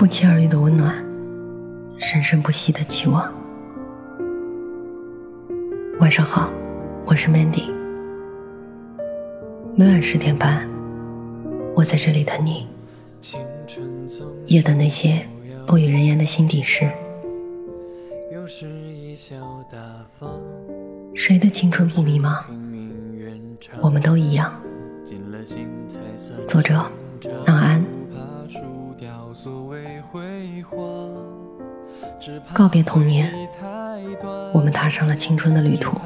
不期而遇的温暖，生生不息的期望。晚上好，我是 Mandy。每晚十点半，我在这里等你。夜的那些不与人言的心底事。谁的青春不迷茫？我们都一样。作者：档安。告别童年，我们踏上了青春的旅途，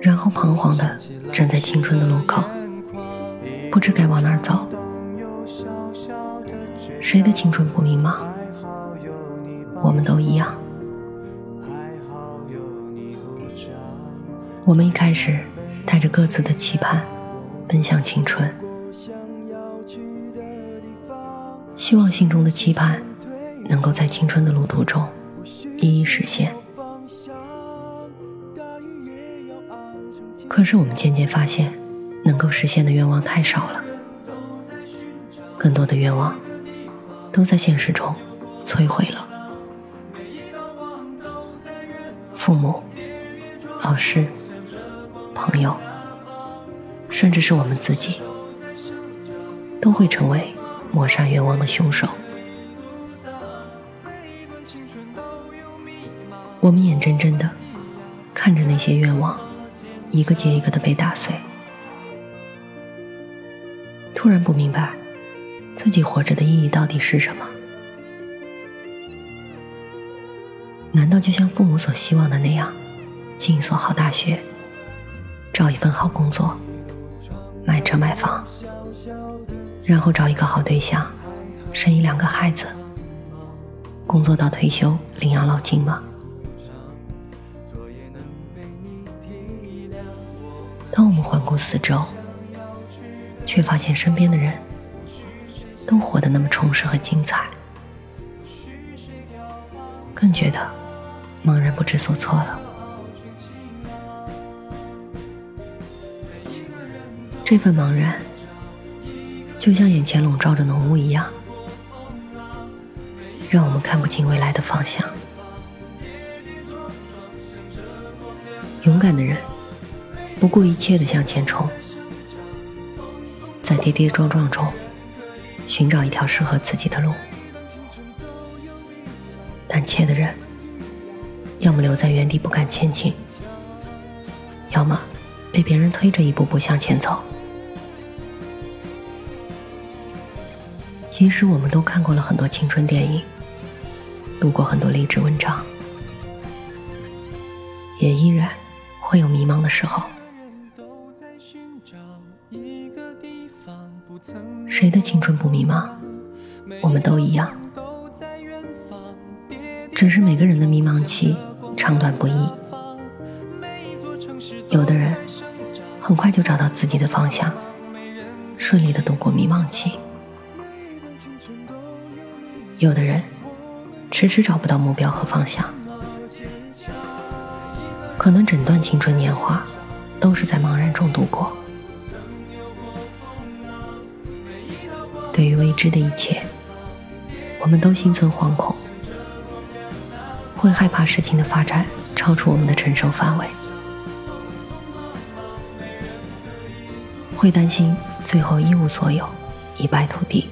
然后彷徨的站在青春的路口，不知该往哪儿走。谁的青春不迷茫？我们都一样。我们一开始带着各自的期盼，奔向青春，希望心中的期盼能够在青春的路途中一一实现。可是我们渐渐发现，能够实现的愿望太少了，更多的愿望都在现实中摧毁了。父母、老师。朋友，甚至是我们自己，都会成为抹杀愿望的凶手。我们眼睁睁的看着那些愿望一个接一个的被打碎，突然不明白自己活着的意义到底是什么？难道就像父母所希望的那样，进一所好大学？找一份好工作，买车买房，然后找一个好对象，生一两个孩子，工作到退休领养老金吗？当我们环顾四周，却发现身边的人都活得那么充实和精彩，更觉得茫然不知所措了。这份茫然，就像眼前笼罩着浓雾一样，让我们看不清未来的方向。勇敢的人，不顾一切的向前冲，在跌跌撞撞中寻找一条适合自己的路。胆怯的人，要么留在原地不敢前进，要么被别人推着一步步向前走。其实我们都看过了很多青春电影，读过很多励志文章，也依然会有迷茫的时候。谁的青春不迷茫？我们都一样，只是每个人的迷茫期长短不一。有的人很快就找到自己的方向，顺利的度过迷茫期。有的人迟迟找不到目标和方向，可能整段青春年华都是在茫然中度过。对于未知的一切，我们都心存惶恐，会害怕事情的发展超出我们的承受范围，会担心最后一无所有，一败涂地。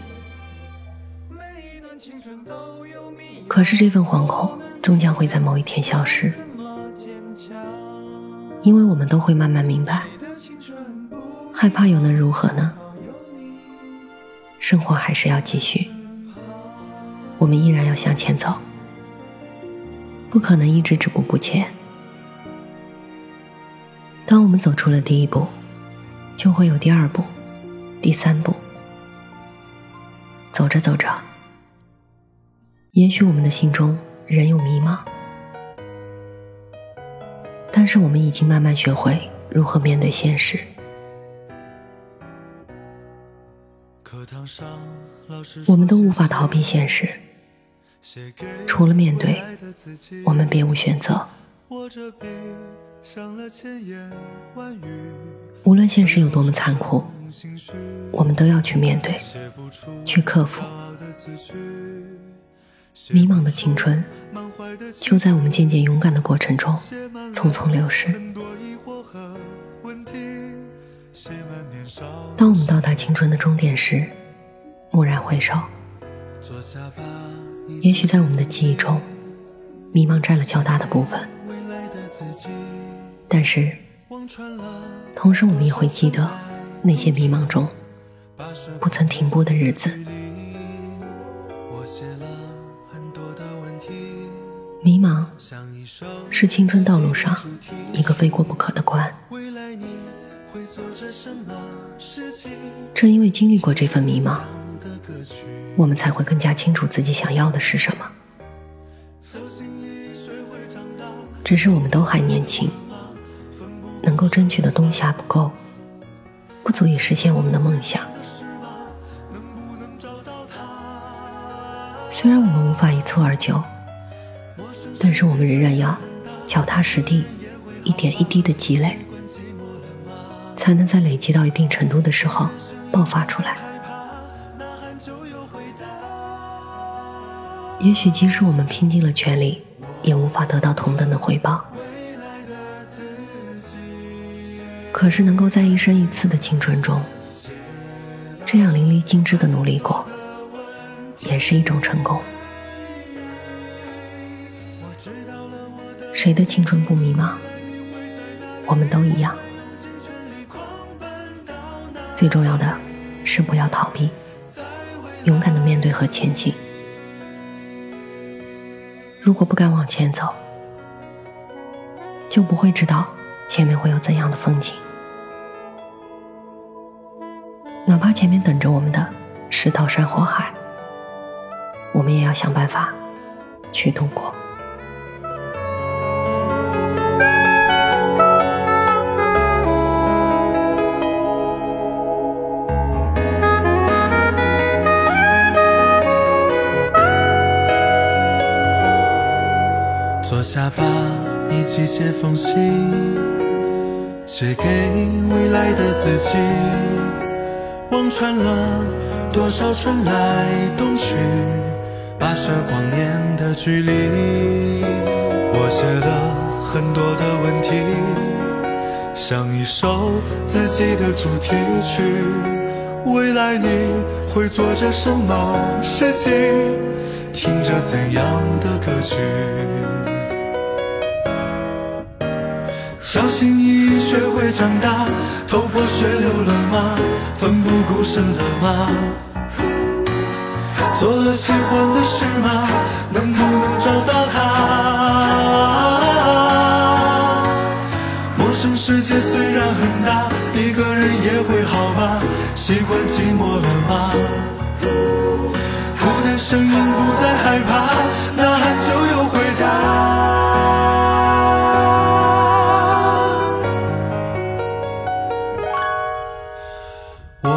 可是这份惶恐终将会在某一天消失，因为我们都会慢慢明白，害怕又能如何呢？生活还是要继续，我们依然要向前走，不可能一直止步不前。当我们走出了第一步，就会有第二步、第三步，走着走着。也许我们的心中仍有迷茫，但是我们已经慢慢学会如何面对现实。我们都无法逃避现实，除了面对，我们别无选择。无论现实有多么残酷，我们都要去面对，去克服。迷茫的青春，就在我们渐渐勇敢的过程中匆匆流逝。当我们到达青春的终点时，蓦然回首，也许在我们的记忆中，迷茫占了较大的部分。但是，同时我们也会记得那些迷茫中不曾停步的日子。迷茫是青春道路上一个非过不可的关。正因为经历过这份迷茫，我们才会更加清楚自己想要的是什么。只是我们都还年轻，能够争取的东西还不够，不足以实现我们的梦想。虽然我们无法一蹴而就。但是我们仍然要脚踏实地，一点一滴的积累，才能在累积到一定程度的时候爆发出来。也许即使我们拼尽了全力，也无法得到同等的回报。可是能够在一生一次的青春中，这样淋漓尽致的努力过，也是一种成功。谁的青春不迷茫？我们都一样。最重要的是不要逃避，勇敢的面对和前进。如果不敢往前走，就不会知道前面会有怎样的风景。哪怕前面等着我们的是刀山火海，我们也要想办法去度过。坐下吧，一起写封信，写给未来的自己。望穿了多少春来冬去，跋涉光年的距离。我写了很多的问题，像一首自己的主题曲。未来你会做着什么事情？听着怎样的歌曲？小心翼翼学会长大，头破血流了吗？奋不顾身了吗？做了喜欢的事吗？能不能找到他？陌生世界虽然很大，一个人也会好吧？习惯寂寞了吗？孤单声音不再害怕，呐喊就有回答。我